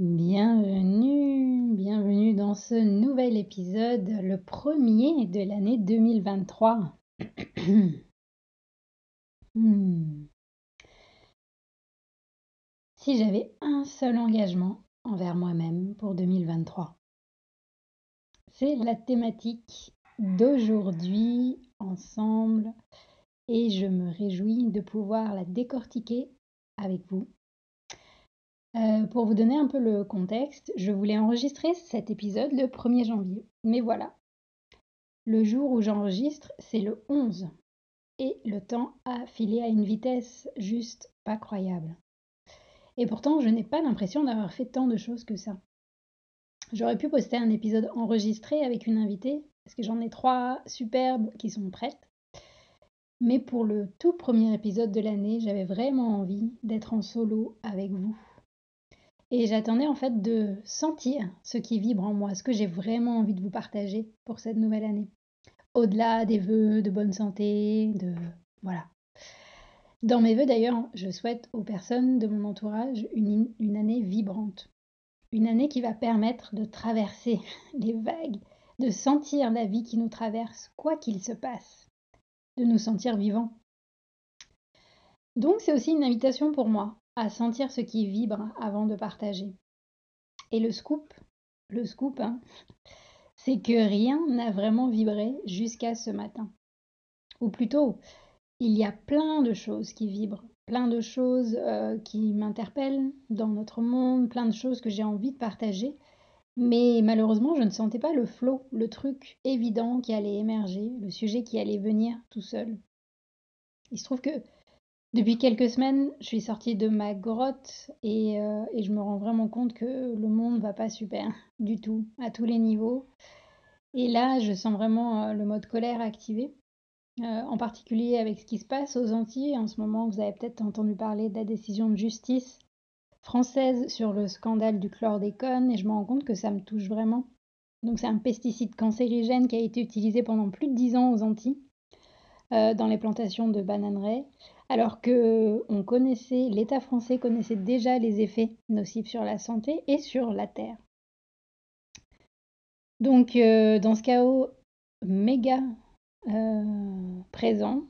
Bienvenue, bienvenue dans ce nouvel épisode, le premier de l'année 2023. Hmm. Si j'avais un seul engagement envers moi-même pour 2023, c'est la thématique d'aujourd'hui ensemble et je me réjouis de pouvoir la décortiquer avec vous euh, pour vous donner un peu le contexte, je voulais enregistrer cet épisode le 1er janvier. Mais voilà, le jour où j'enregistre, c'est le 11. Et le temps a filé à une vitesse juste pas croyable. Et pourtant, je n'ai pas l'impression d'avoir fait tant de choses que ça. J'aurais pu poster un épisode enregistré avec une invitée, parce que j'en ai trois superbes qui sont prêtes. Mais pour le tout premier épisode de l'année, j'avais vraiment envie d'être en solo avec vous. Et j'attendais en fait de sentir ce qui vibre en moi, ce que j'ai vraiment envie de vous partager pour cette nouvelle année. Au-delà des vœux de bonne santé, de... Voilà. Dans mes vœux d'ailleurs, je souhaite aux personnes de mon entourage une, une année vibrante. Une année qui va permettre de traverser les vagues, de sentir la vie qui nous traverse, quoi qu'il se passe, de nous sentir vivants. Donc c'est aussi une invitation pour moi sentir ce qui vibre avant de partager. Et le scoop, le scoop, hein, c'est que rien n'a vraiment vibré jusqu'à ce matin. Ou plutôt, il y a plein de choses qui vibrent, plein de choses euh, qui m'interpellent dans notre monde, plein de choses que j'ai envie de partager. Mais malheureusement, je ne sentais pas le flot, le truc évident qui allait émerger, le sujet qui allait venir tout seul. Il se trouve que depuis quelques semaines, je suis sortie de ma grotte et, euh, et, je me rends vraiment compte que le monde va pas super du tout, à tous les niveaux. Et là, je sens vraiment euh, le mode colère activé, euh, en particulier avec ce qui se passe aux Antilles. En ce moment, vous avez peut-être entendu parler de la décision de justice française sur le scandale du chlordécone et je me rends compte que ça me touche vraiment. Donc c'est un pesticide cancérigène qui a été utilisé pendant plus de dix ans aux Antilles, dans les plantations de bananeraies alors que l'État français connaissait déjà les effets nocifs sur la santé et sur la terre. Donc, euh, dans ce chaos méga euh, présent,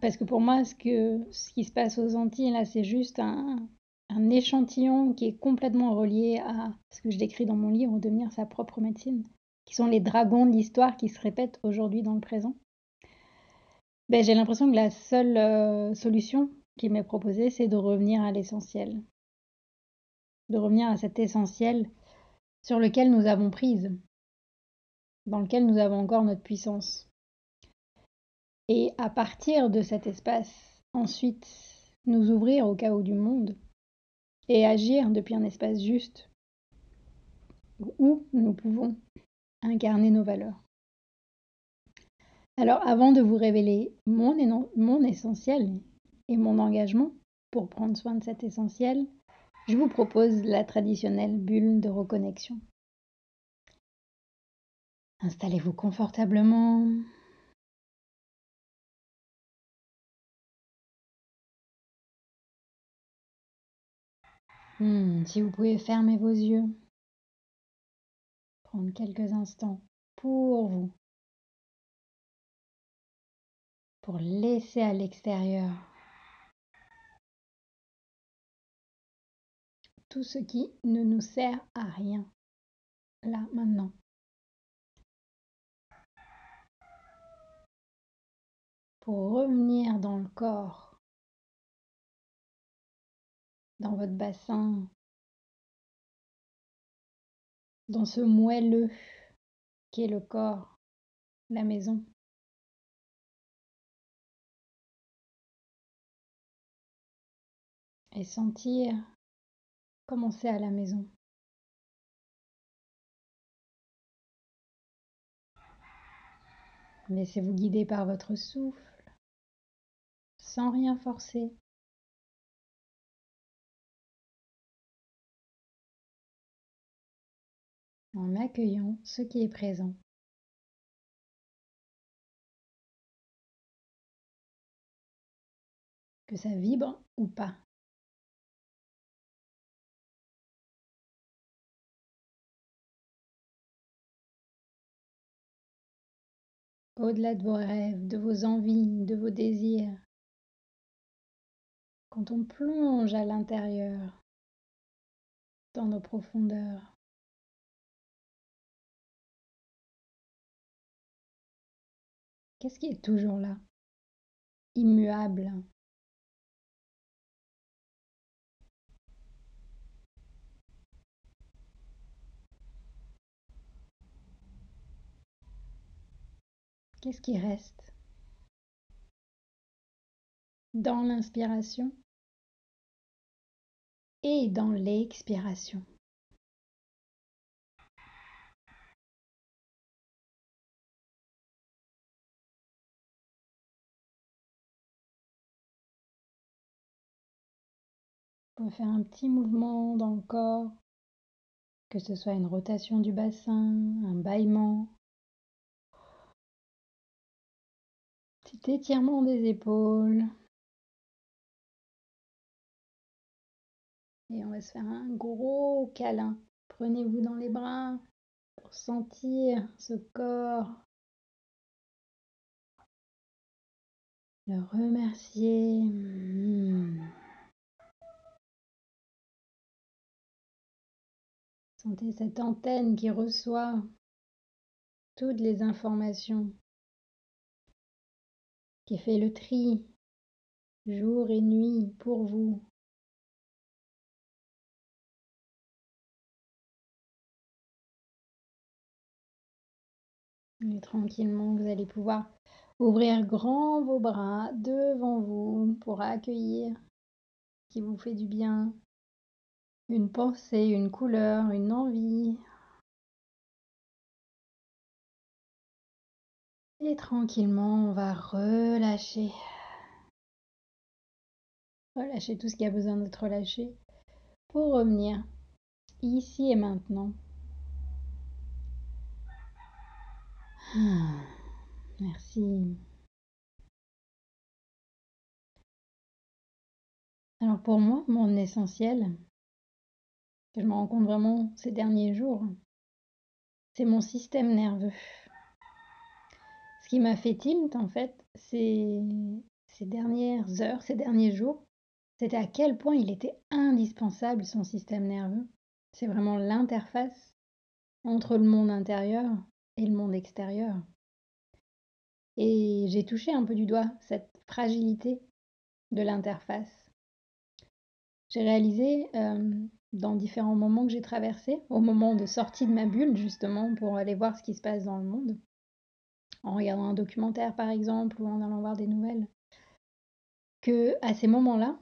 parce que pour moi, ce, qui se passe aux Antilles, là, c'est juste un, un échantillon qui est complètement relié à ce que je décris dans mon livre, Devenir sa propre médecine, qui sont les dragons de l'histoire qui se répètent aujourd'hui dans le présent. Ben, j'ai l'impression que la seule, euh, solution qui m'est proposée, c'est de revenir à l'essentiel. De revenir à cet essentiel sur lequel nous avons prise, dans lequel nous avons encore notre puissance. Et à partir de cet espace, ensuite, nous ouvrir au chaos du monde et agir depuis un espace juste où nous pouvons incarner nos valeurs. Alors avant de vous révéler mon, essentiel et mon engagement pour prendre soin de cet essentiel, je vous propose la traditionnelle bulle de reconnexion. Installez-vous confortablement. Hmm, si vous pouvez fermer vos yeux, prendre quelques instants pour vous, pour laisser à l'extérieur tout ce qui ne nous sert à rien, là, maintenant. Pour revenir dans le corps, dans votre bassin, dans ce moelleux qui est le corps, la maison. Et sentir Commencez à la maison. Laissez-vous guider par votre souffle, sans rien forcer. En accueillant ce qui est présent. Que ça vibre ou pas. Au-delà de vos rêves, de vos envies, de vos désirs. Quand on plonge à l'intérieur, dans nos profondeurs, qu'est-ce qui est toujours là, immuable Qu'est-ce qui reste dans l'inspiration et dans l'expiration? On peut faire un petit mouvement dans le corps, que ce soit une rotation du bassin, un bâillement, Petit étirement des épaules. Et on va se faire un gros câlin. Prenez-vous dans les bras pour sentir ce corps. Le remercier. Hmm. Sentez cette antenne qui reçoit toutes les informations qui fait le tri jour et nuit pour vous. Et tranquillement, vous allez pouvoir ouvrir grand vos bras devant vous pour accueillir ce qui vous fait du bien. Une pensée, une couleur, une envie, Et tranquillement, on va relâcher. Relâcher tout ce qui a besoin d'être relâché pour revenir ici et maintenant. Ah, merci. Alors pour moi, mon essentiel, que je me rends compte vraiment ces derniers jours, c'est mon système nerveux. M'a fait tilt, en fait, ces, ces dernières heures, ces derniers jours, c'était à quel point il était indispensable son système nerveux. C'est vraiment l'interface entre le monde intérieur et le monde extérieur. Et j'ai touché un peu du doigt cette fragilité de l'interface. J'ai réalisé euh, dans différents moments que j'ai traversés, au moment de sortie de ma bulle justement pour aller voir ce qui se passe dans le monde, en regardant un documentaire par exemple ou en allant voir des nouvelles, que à ces moments-là,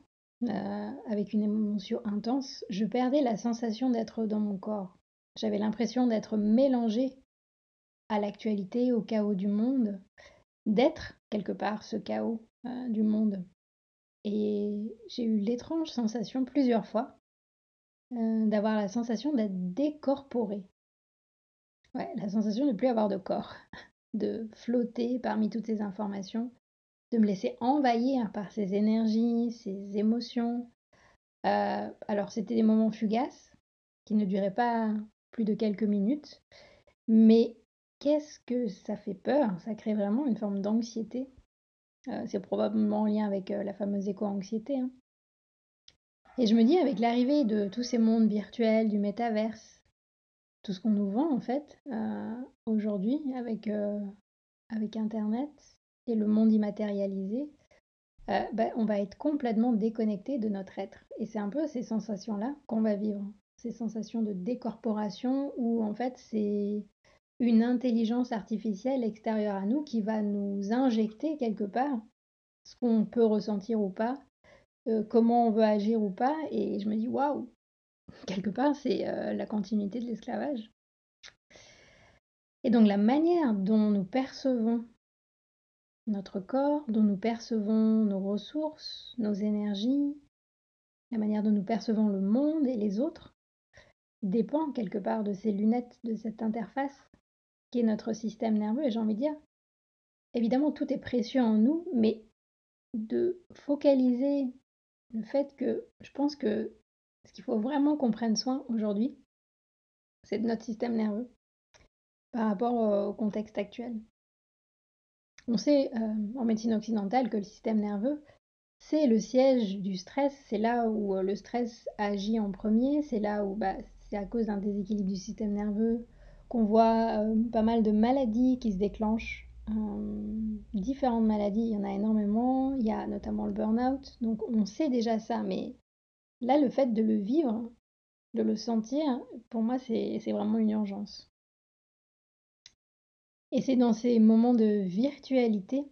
euh, avec une émotion intense, je perdais la sensation d'être dans mon corps. J'avais l'impression d'être mélangée à l'actualité, au chaos du monde, d'être quelque part ce chaos euh, du monde. Et j'ai eu l'étrange sensation plusieurs fois euh, d'avoir la sensation d'être décorporé. Ouais, la sensation de ne plus avoir de corps, de flotter parmi toutes ces informations, de me laisser envahir par ces énergies, ces émotions. Euh, alors c'était des moments fugaces qui ne duraient pas plus de quelques minutes, mais qu'est-ce que ça fait peur? Ça crée vraiment une forme d'anxiété. Euh, c'est probablement en lien avec euh, la fameuse éco-anxiété. Hein. Et je me dis, avec l'arrivée de tous ces mondes virtuels, du métaverse, tout ce qu'on nous vend en fait euh, aujourd'hui avec, avec Internet et le monde immatérialisé, bah, on va être complètement déconnecté de notre être. Et c'est un peu ces sensations-là qu'on va vivre. Ces sensations de décorporation où en fait c'est une intelligence artificielle extérieure à nous qui va nous injecter quelque part ce qu'on peut ressentir ou pas, euh, comment on veut agir ou pas. Et je me dis, waouh, quelque part, c'est euh, la continuité de l'esclavage. Et donc la manière dont nous percevons notre corps, dont nous percevons nos ressources, nos énergies, la manière dont nous percevons le monde et les autres, dépend quelque part de ces lunettes, de cette interface qui est notre système nerveux. Et j'ai envie de dire, évidemment, tout est précieux en nous, mais de focaliser le fait que je pense que ce qu'il faut vraiment qu'on prenne soin aujourd'hui, c'est de notre système nerveux par rapport au contexte actuel. On sait euh, en médecine occidentale que le système nerveux, c'est le siège du stress, c'est là où euh, le stress agit en premier, c'est là où bah, c'est à cause d'un déséquilibre du système nerveux qu'on voit euh, pas mal de maladies qui se déclenchent. Différentes maladies, il y en a énormément. Il y a notamment le burn-out. Donc on sait déjà ça, mais là, le fait de le vivre, de le sentir, pour moi, c'est vraiment une urgence. Et c'est dans ces moments de virtualité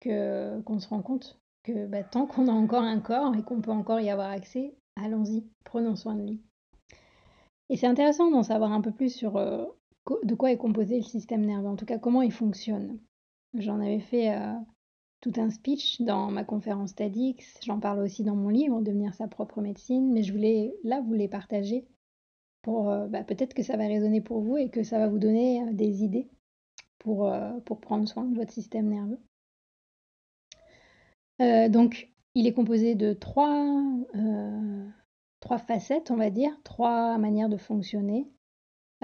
que qu'on se rend compte que bah, tant qu'on a encore un corps et qu'on peut encore y avoir accès, allons-y, prenons soin de lui. Et c'est intéressant d'en savoir un peu plus sur euh, de quoi est composé le système nerveux, en tout cas comment il fonctionne. J'en avais fait euh, tout un speech dans ma conférence TEDx, j'en parle aussi dans mon livre, Devenir sa propre médecine, mais je voulais là vous les partager pour euh, bah, peut-être que ça va résonner pour vous et que ça va vous donner des idées pour, pour prendre soin de votre système nerveux. donc, il est composé de trois trois facettes, on va dire, trois manières de fonctionner.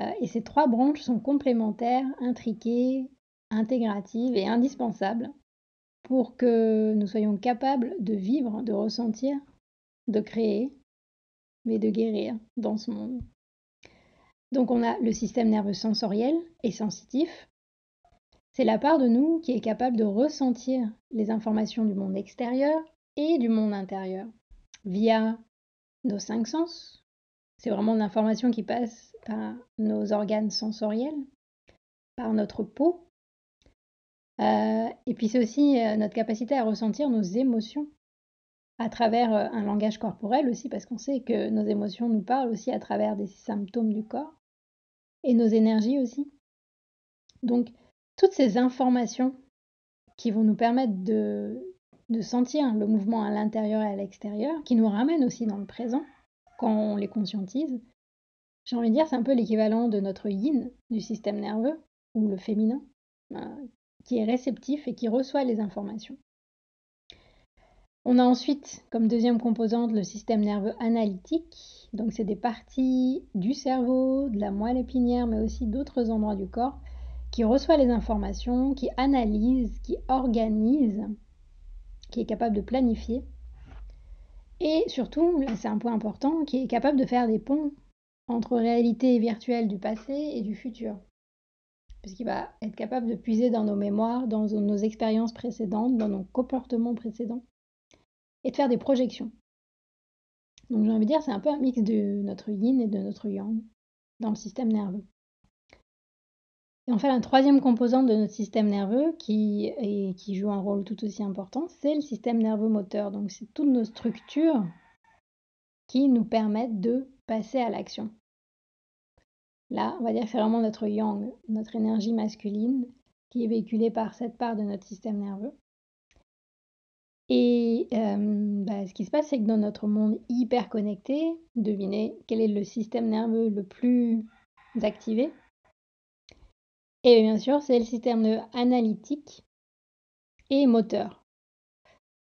Euh, et ces trois branches sont complémentaires, intriquées, intégratives et indispensables pour que nous soyons capables de vivre, de ressentir, de créer, mais de guérir dans ce monde. Donc on a le système nerveux sensoriel et sensitif. C'est la part de nous qui est capable de ressentir les informations du monde extérieur et du monde intérieur via nos cinq sens. C'est vraiment l'information qui passe par nos organes sensoriels, par notre peau. Euh, et puis c'est aussi euh, notre capacité à ressentir nos émotions à travers euh, un langage corporel aussi, parce qu'on sait que nos émotions nous parlent aussi à travers des symptômes du corps, et nos énergies aussi. Donc toutes ces informations qui vont nous permettre de sentir le mouvement à l'intérieur et à l'extérieur, qui nous ramène aussi dans le présent quand on les conscientise. J'ai envie de dire, c'est un peu l'équivalent de notre yin du système nerveux, ou le féminin, euh, qui est réceptif et qui reçoit les informations. On a ensuite comme deuxième composante le système nerveux analytique. Donc c'est des parties du cerveau, de la moelle épinière, mais aussi d'autres endroits du corps qui reçoit les informations, qui analyse, qui organise qui est capable de planifier. Et surtout, là c'est un point important, qui est capable de faire des ponts entre réalité virtuelle du passé et du futur. Puisqu'il va être capable de puiser dans nos mémoires, dans nos expériences précédentes, dans nos comportements précédents, et de faire des projections. Donc j'ai envie de dire, c'est un peu un mix de notre yin et de notre yang dans le système nerveux. Et enfin, la troisième composante de notre système nerveux qui joue un rôle tout aussi important, c'est le système nerveux moteur. Donc, c'est toutes nos structures qui nous permettent de passer à l'action. Là, on va dire que c'est vraiment notre yang, notre énergie masculine, qui est véhiculée par cette part de notre système nerveux. Et bah, ce qui se passe, c'est que dans notre monde hyper connecté, devinez quel est le système nerveux le plus activé? Et bien sûr, c'est le système analytique et moteur.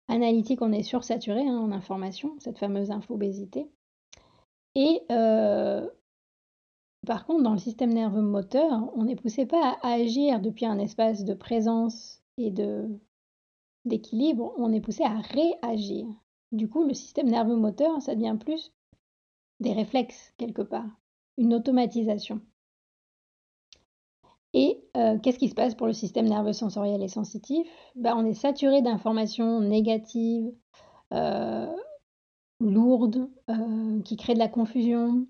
Analytique, on est sursaturé hein, en information, cette fameuse infobésité. Et par contre, dans le système nerveux moteur, on n'est poussé pas à agir depuis un espace de présence et de d'équilibre, on est poussé à réagir. Du coup, le système nerveux moteur, ça devient plus des réflexes quelque part, une automatisation. Et euh, qu'est-ce qui se passe pour le système nerveux sensoriel et sensitif? Ben, On est saturé d'informations négatives, euh, lourdes, euh, qui créent de la confusion.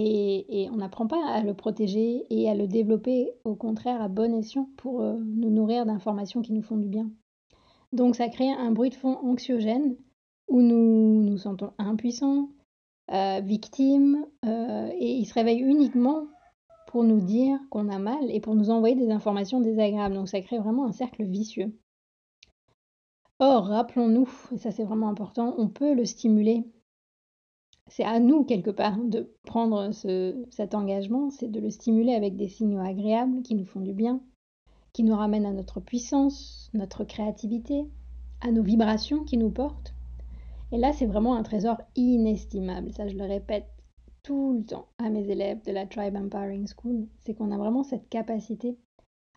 Et, on n'apprend pas à le protéger et à le développer, au contraire, à bon escient pour nous nourrir d'informations qui nous font du bien. Donc ça crée un bruit de fond anxiogène où nous nous sentons impuissants, euh, victimes, euh, et il se réveille uniquement pour nous dire qu'on a mal et pour nous envoyer des informations désagréables. Donc ça crée vraiment un cercle vicieux. Or, rappelons-nous, et ça c'est vraiment important, on peut le stimuler. C'est à nous quelque part de prendre cet engagement, c'est de le stimuler avec des signaux agréables qui nous font du bien, qui nous ramène à notre puissance, notre créativité, à nos vibrations qui nous portent. Et là, c'est vraiment un trésor inestimable. Ça, je le répète tout le temps à mes élèves de la Tribe Empowering School. C'est qu'on a vraiment cette capacité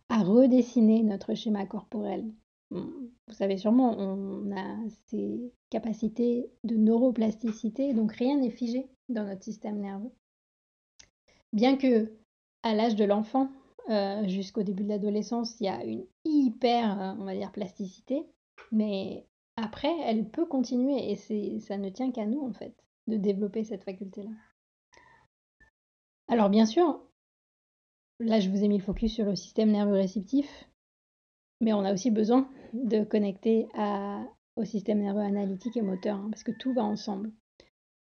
à redessiner notre schéma corporel. Vous savez sûrement, on a ces capacités de neuroplasticité, donc rien n'est figé dans notre système nerveux. Bien que, à l'âge de l'enfant, euh, jusqu'au début de l'adolescence, il y a une hyper, euh, on va dire, plasticité. Mais après, elle peut continuer et ça ne tient qu'à nous, en fait, de développer cette faculté-là. Alors, bien sûr, là, je vous ai mis le focus sur le système nerveux réceptif, mais on a aussi besoin de connecter au système nerveux analytique et moteur, hein, parce que tout va ensemble.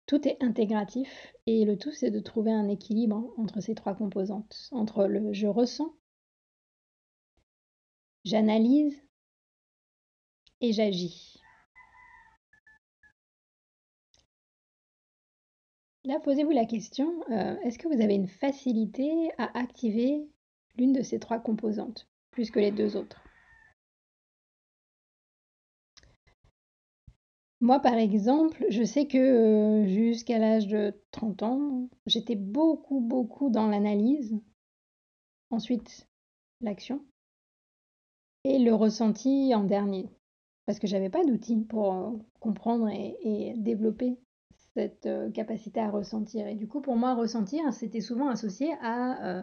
Tout est intégratif et le tout c'est de trouver un équilibre entre ces trois composantes, entre le je ressens, j'analyse et j'agis. Là, posez-vous la question, euh, est-ce que vous avez une facilité à activer l'une de ces trois composantes, plus que les deux autres? Moi, par exemple, je sais que euh, jusqu'à l'âge de 30 ans, j'étais beaucoup, beaucoup dans l'analyse, ensuite l'action, et le ressenti en dernier. Parce que j'avais pas d'outils pour euh, comprendre et, développer cette euh, capacité à ressentir. Et du coup, pour moi, ressentir, c'était souvent associé à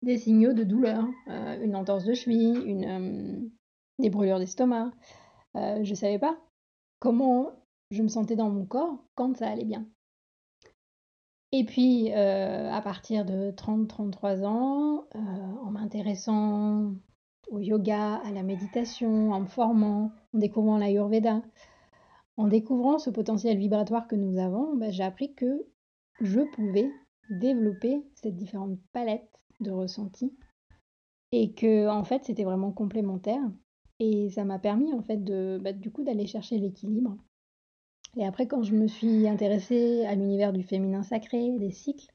des signaux de douleur, une entorse de cheville, une, des brûlures d'estomac. je ne savais pas comment je me sentais dans mon corps quand ça allait bien. Et puis, euh, à partir de 30-33 ans, euh, en m'intéressant au yoga, à la méditation, en me formant, en découvrant l'Ayurveda, en découvrant ce potentiel vibratoire que nous avons, bah, j'ai appris que je pouvais développer cette différente palette de ressentis et que en fait c'était vraiment complémentaire et ça m'a permis en fait de bah, du coup d'aller chercher l'équilibre. Et après quand je me suis intéressée à l'univers du féminin sacré, des cycles,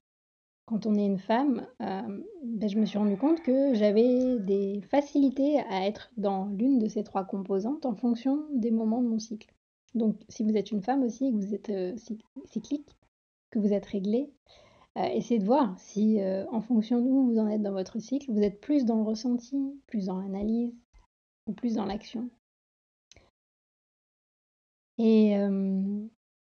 quand on est une femme, euh, bah, je me suis rendu compte que j'avais des facilités à être dans l'une de ces trois composantes en fonction des moments de mon cycle. Donc si vous êtes une femme aussi, que vous êtes euh, cyclique, que vous êtes réglée, euh, essayez de voir si en fonction d'où vous en êtes dans votre cycle, vous êtes plus dans le ressenti, plus dans l'analyse, plus dans l'action. Et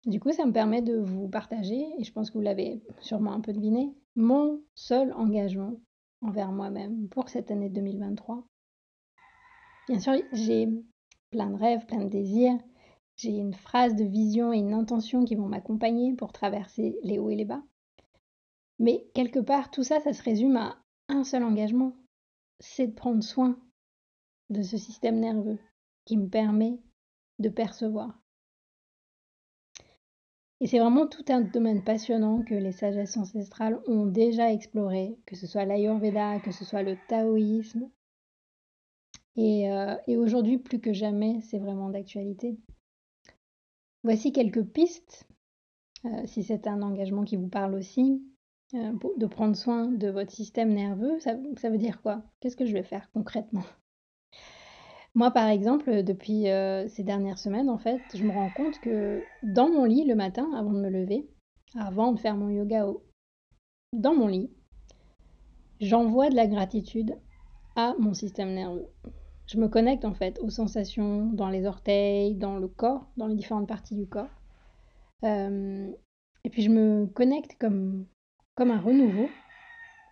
du coup, ça me permet de vous partager, et je pense que vous l'avez sûrement un peu deviné, mon seul engagement envers moi-même pour cette année 2023. Bien sûr, j'ai plein de rêves, plein de désirs, j'ai une phrase de vision et une intention qui vont m'accompagner pour traverser les hauts et les bas. Mais quelque part, tout ça, ça se résume à un seul engagement, c'est de prendre soin de ce système nerveux qui me permet de percevoir. Et c'est vraiment tout un domaine passionnant que les sagesses ancestrales ont déjà exploré, que ce soit l'Ayurveda, que ce soit le taoïsme. Et, euh, aujourd'hui, plus que jamais, c'est vraiment d'actualité. Voici quelques pistes, euh, si c'est un engagement qui vous parle aussi, euh, de prendre soin de votre système nerveux. Ça veut dire quoi? Qu'est-ce que je vais faire concrètement? Moi, par exemple, depuis ces dernières semaines, en fait, je me rends compte que dans mon lit le matin, avant de me lever, avant de faire mon yoga dans mon lit, j'envoie de la gratitude à mon système nerveux. Je me connecte en fait aux sensations dans les orteils, dans le corps, dans les différentes parties du corps. Euh, et puis je me connecte comme, comme un renouveau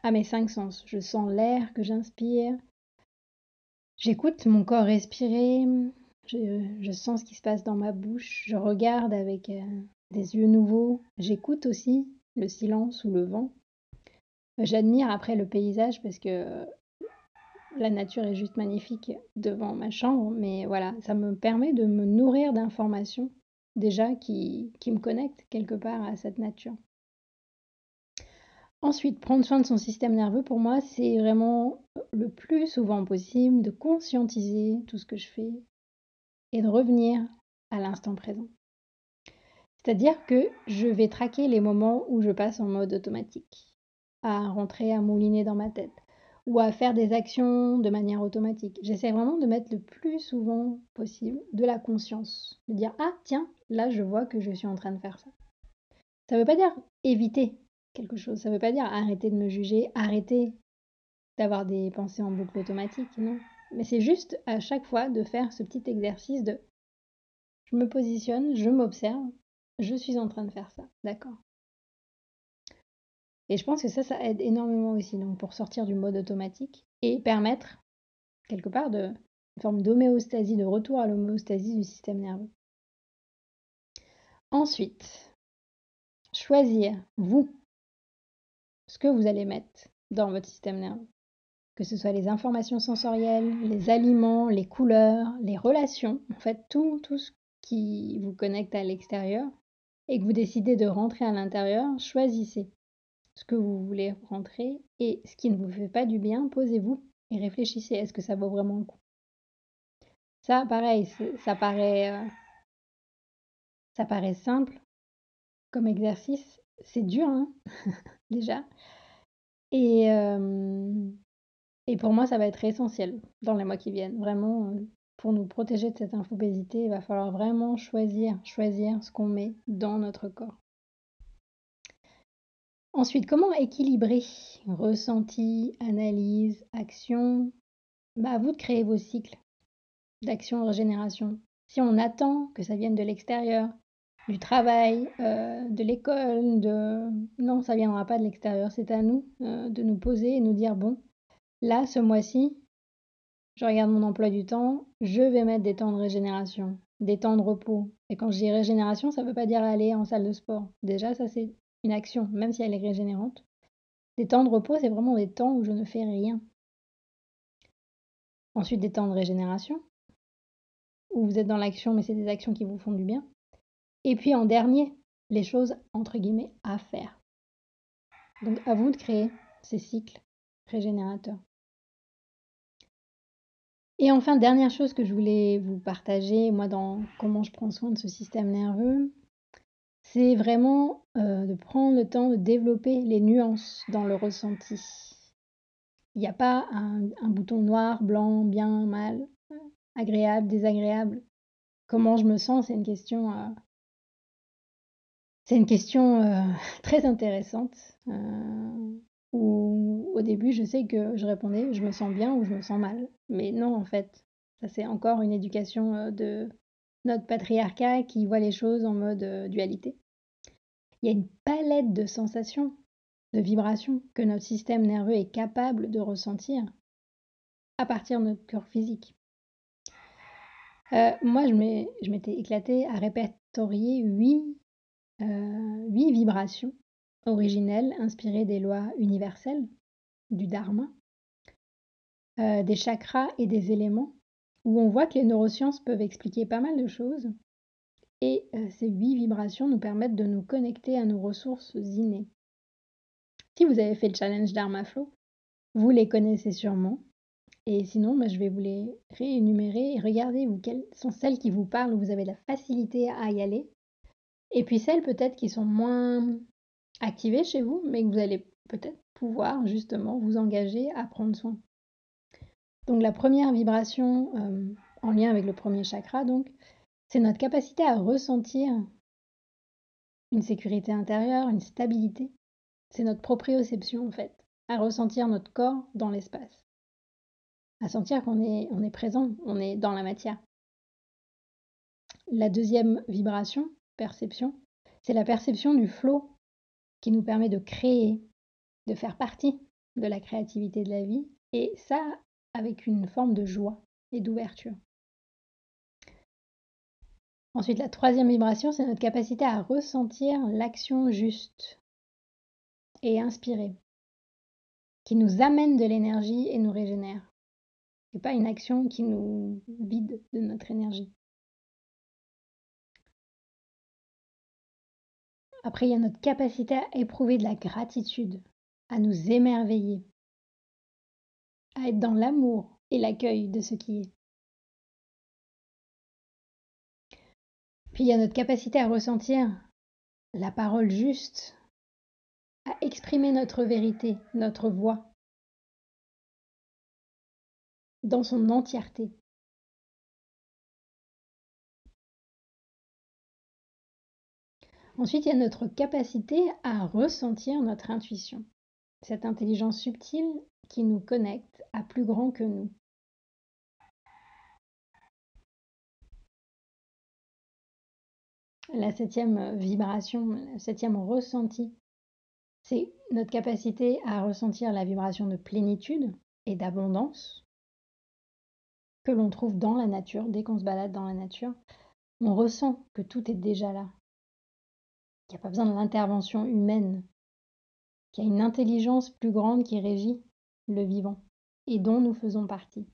à mes cinq sens. Je sens l'air que j'inspire. J'écoute mon corps respirer. Je, sens ce qui se passe dans ma bouche. Je regarde avec euh, des yeux nouveaux. J'écoute aussi le silence ou le vent. J'admire après le paysage parce que la nature est juste magnifique devant ma chambre, mais voilà, ça me permet de me nourrir d'informations déjà qui, qui me connectent quelque part à cette nature. Ensuite, prendre soin de son système nerveux, pour moi, c'est vraiment le plus souvent possible de conscientiser tout ce que je fais et de revenir à l'instant présent. C'est-à-dire que je vais traquer les moments où je passe en mode automatique, à rentrer à mouliner dans ma tête, ou à faire des actions de manière automatique. J'essaie vraiment de mettre le plus souvent possible de la conscience, de dire ah tiens, là je vois que je suis en train de faire ça. Ça ne veut pas dire éviter quelque chose, ça ne veut pas dire arrêter de me juger, arrêter d'avoir des pensées en boucle automatique, non. Mais c'est juste à chaque fois de faire ce petit exercice de je me positionne, je m'observe, je suis en train de faire ça, d'accord. Et je pense que ça, ça aide énormément aussi donc pour sortir du mode automatique et permettre quelque part de une forme d'homéostasie, de retour à l'homéostasie du système nerveux. Ensuite, choisir, vous, ce que vous allez mettre dans votre système nerveux. Que ce soit les informations sensorielles, les aliments, les couleurs, les relations, en fait tout, tout ce qui vous connecte à l'extérieur et que vous décidez de rentrer à l'intérieur, choisissez ce que vous voulez rentrer et ce qui ne vous fait pas du bien, posez-vous et réfléchissez, est-ce que ça vaut vraiment le coup? Ça, pareil, ça paraît, euh, ça paraît simple comme exercice, c'est dur hein déjà. Et, euh, et pour moi, ça va être essentiel dans les mois qui viennent. Vraiment, euh, pour nous protéger de cette infobésité, il va falloir vraiment choisir, choisir ce qu'on met dans notre corps. Ensuite, comment équilibrer ressenti, analyse, action? Bah, À vous de créer vos cycles d'action régénération. Si on attend que ça vienne de l'extérieur, du travail, euh, de l'école, de... Non, ça viendra pas de l'extérieur, c'est à nous euh, de nous poser et nous dire, bon, là, ce mois-ci, je regarde mon emploi du temps, je vais mettre des temps de régénération, des temps de repos. Et quand je dis régénération, ça ne veut pas dire aller en salle de sport. Déjà, ça c'est une action, même si elle est régénérante. Des temps de repos, c'est vraiment des temps où je ne fais rien. Ensuite, des temps de régénération, où vous êtes dans l'action, mais c'est des actions qui vous font du bien. Et puis en dernier, les choses entre guillemets à faire. Donc à vous de créer ces cycles régénérateurs. Et enfin, dernière chose que je voulais vous partager, moi, dans comment je prends soin de ce système nerveux, c'est vraiment euh, de prendre le temps de développer les nuances dans le ressenti. Il n'y a pas un, bouton noir, blanc, bien, mal, agréable, désagréable. Comment je me sens, c'est une question, euh, c'est une question euh, très intéressante. où au début, je sais que je répondais, je me sens bien ou je me sens mal. Mais non, en fait, ça c'est encore une éducation de notre patriarcat qui voit les choses en mode euh, dualité. Il y a une palette de sensations, de vibrations que notre système nerveux est capable de ressentir à partir de notre corps physique. Euh, moi, je m'étais éclatée à répertorier huit, euh, huit vibrations originelles inspirées des lois universelles du Dharma, des chakras et des éléments où on voit que les neurosciences peuvent expliquer pas mal de choses. Et euh, ces huit vibrations nous permettent de nous connecter à nos ressources innées. Si vous avez fait le challenge Dharma Flow, vous les connaissez sûrement. Et sinon, bah, je vais vous les réénumérer et regardez vous, quelles sont celles qui vous parlent, où vous avez la facilité à y aller. Et puis celles peut-être qui sont moins activées chez vous, mais que vous allez peut-être pouvoir justement vous engager à prendre soin. Donc la première vibration euh, en lien avec le premier chakra, donc, c'est notre capacité à ressentir une sécurité intérieure, une stabilité. C'est notre proprioception en fait, à ressentir notre corps dans l'espace, à sentir qu'on est, présent, on est dans la matière. La deuxième vibration, c'est la perception du flot qui nous permet de créer, de faire partie de la créativité de la vie, et ça avec une forme de joie et d'ouverture. Ensuite, la troisième vibration, c'est notre capacité à ressentir l'action juste et inspirée, qui nous amène de l'énergie et nous régénère. Et pas une action qui nous vide de notre énergie. Après, il y a notre capacité à éprouver de la gratitude, à nous émerveiller, à être dans l'amour et l'accueil de ce qui est. Puis il y a notre capacité à ressentir la parole juste, à exprimer notre vérité, notre voix, dans son entièreté. Ensuite, il y a notre capacité à ressentir notre intuition, cette intelligence subtile qui nous connecte à plus grand que nous. La septième vibration, le septième ressenti, c'est notre capacité à ressentir la vibration de plénitude et d'abondance que l'on trouve dans la nature. Dès qu'on se balade dans la nature, on ressent que tout est déjà là. Il n'y a pas besoin de l'intervention humaine. Qu'il y a une intelligence plus grande qui régit le vivant et dont nous faisons partie.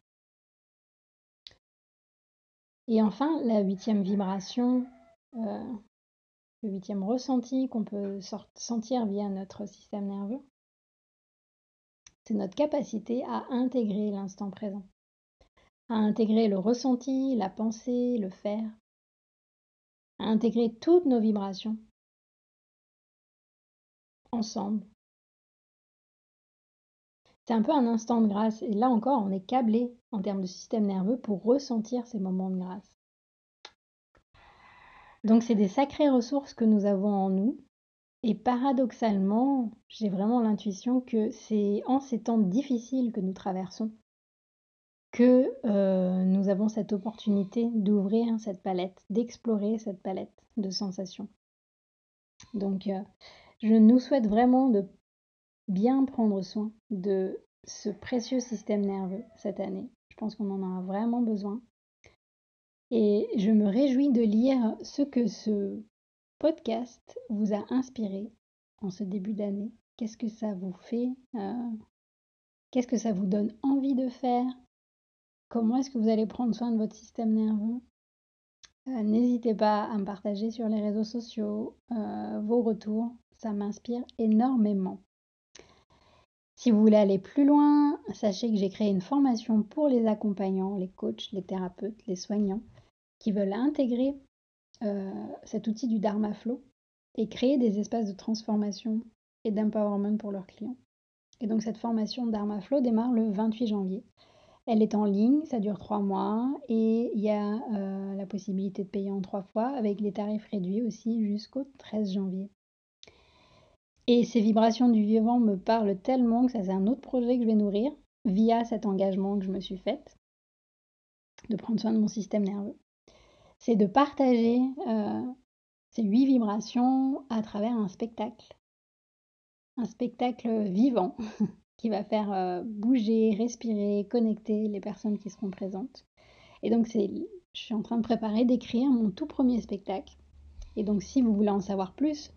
Et enfin, la huitième vibration, euh, le huitième ressenti qu'on peut sentir via notre système nerveux, c'est notre capacité à intégrer l'instant présent, à intégrer le ressenti, la pensée, le faire, à intégrer toutes nos vibrations ensemble. C'est un peu un instant de grâce et là encore on est câblé en termes de système nerveux pour ressentir ces moments de grâce. Donc c'est des sacrées ressources que nous avons en nous. Et paradoxalement, j'ai vraiment l'intuition que c'est en ces temps difficiles que nous traversons que euh, nous avons cette opportunité d'ouvrir cette palette, d'explorer cette palette de sensations. Donc euh, je nous souhaite vraiment de bien prendre soin de ce précieux système nerveux cette année. Je pense qu'on en a vraiment besoin. Et je me réjouis de lire ce que ce podcast vous a inspiré en ce début d'année. Qu'est-ce que ça vous fait euh, Qu'est-ce que ça vous donne envie de faire? Comment est-ce que vous allez prendre soin de votre système nerveux? Euh, N'hésitez pas à me partager sur les réseaux sociaux euh, vos retours. Ça m'inspire énormément. Si vous voulez aller plus loin, sachez que j'ai créé une formation pour les accompagnants, les coachs, les thérapeutes, les soignants qui veulent intégrer euh, cet outil du Dharma Flow et créer des espaces de transformation et d'empowerment pour leurs clients. Et donc cette formation Dharma Flow démarre le 28 janvier. Elle est en ligne, ça dure trois mois et il y a euh, la possibilité de payer en trois fois avec les tarifs réduits aussi jusqu'au 13 janvier. Et ces vibrations du vivant me parlent tellement que ça c'est un autre projet que je vais nourrir via cet engagement que je me suis faite de prendre soin de mon système nerveux c'est de partager euh, ces huit vibrations à travers un spectacle. Un spectacle vivant qui va faire euh, bouger, respirer, connecter les personnes qui seront présentes. Et donc, c'est, je suis en train de préparer, d'écrire mon tout premier spectacle. Et donc, si vous voulez en savoir plus,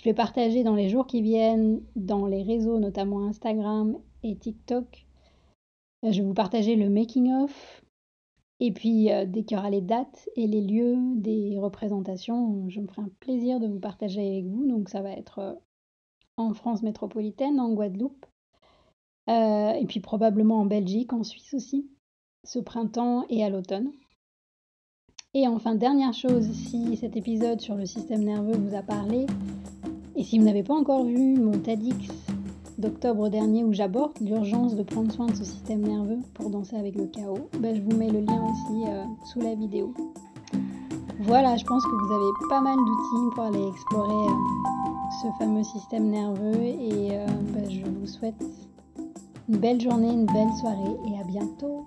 je vais partager dans les jours qui viennent, dans les réseaux, notamment Instagram et TikTok. Euh, je vais vous partager le making-of, et puis, euh, dès qu'il y aura les dates et les lieux des représentations, je me ferai un plaisir de vous partager avec vous. Donc, ça va être euh, en France métropolitaine, en Guadeloupe, et puis probablement en Belgique, en Suisse aussi, ce printemps et à l'automne. Et enfin, dernière chose, si cet épisode sur le système nerveux vous a parlé, et si vous n'avez pas encore vu mon TEDx d'octobre dernier où j'aborde l'urgence de prendre soin de ce système nerveux pour danser avec le chaos, ben, je vous mets le lien aussi euh, sous la vidéo. Voilà, je pense que vous avez pas mal d'outils pour aller explorer euh, ce fameux système nerveux et euh, ben, je vous souhaite une belle journée, une belle soirée et à bientôt.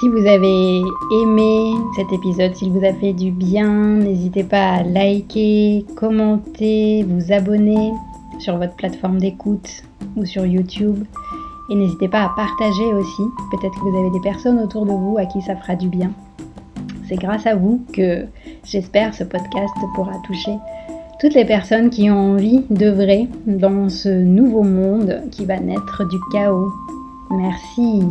Si vous avez aimé cet épisode, s'il vous a fait du bien, n'hésitez pas à liker, commenter, vous abonner sur votre plateforme d'écoute ou sur YouTube. Et n'hésitez pas à partager aussi. Peut-être que vous avez des personnes autour de vous à qui ça fera du bien. C'est grâce à vous que j'espère ce podcast pourra toucher toutes les personnes qui ont envie d'œuvrer dans ce nouveau monde qui va naître du chaos. Merci.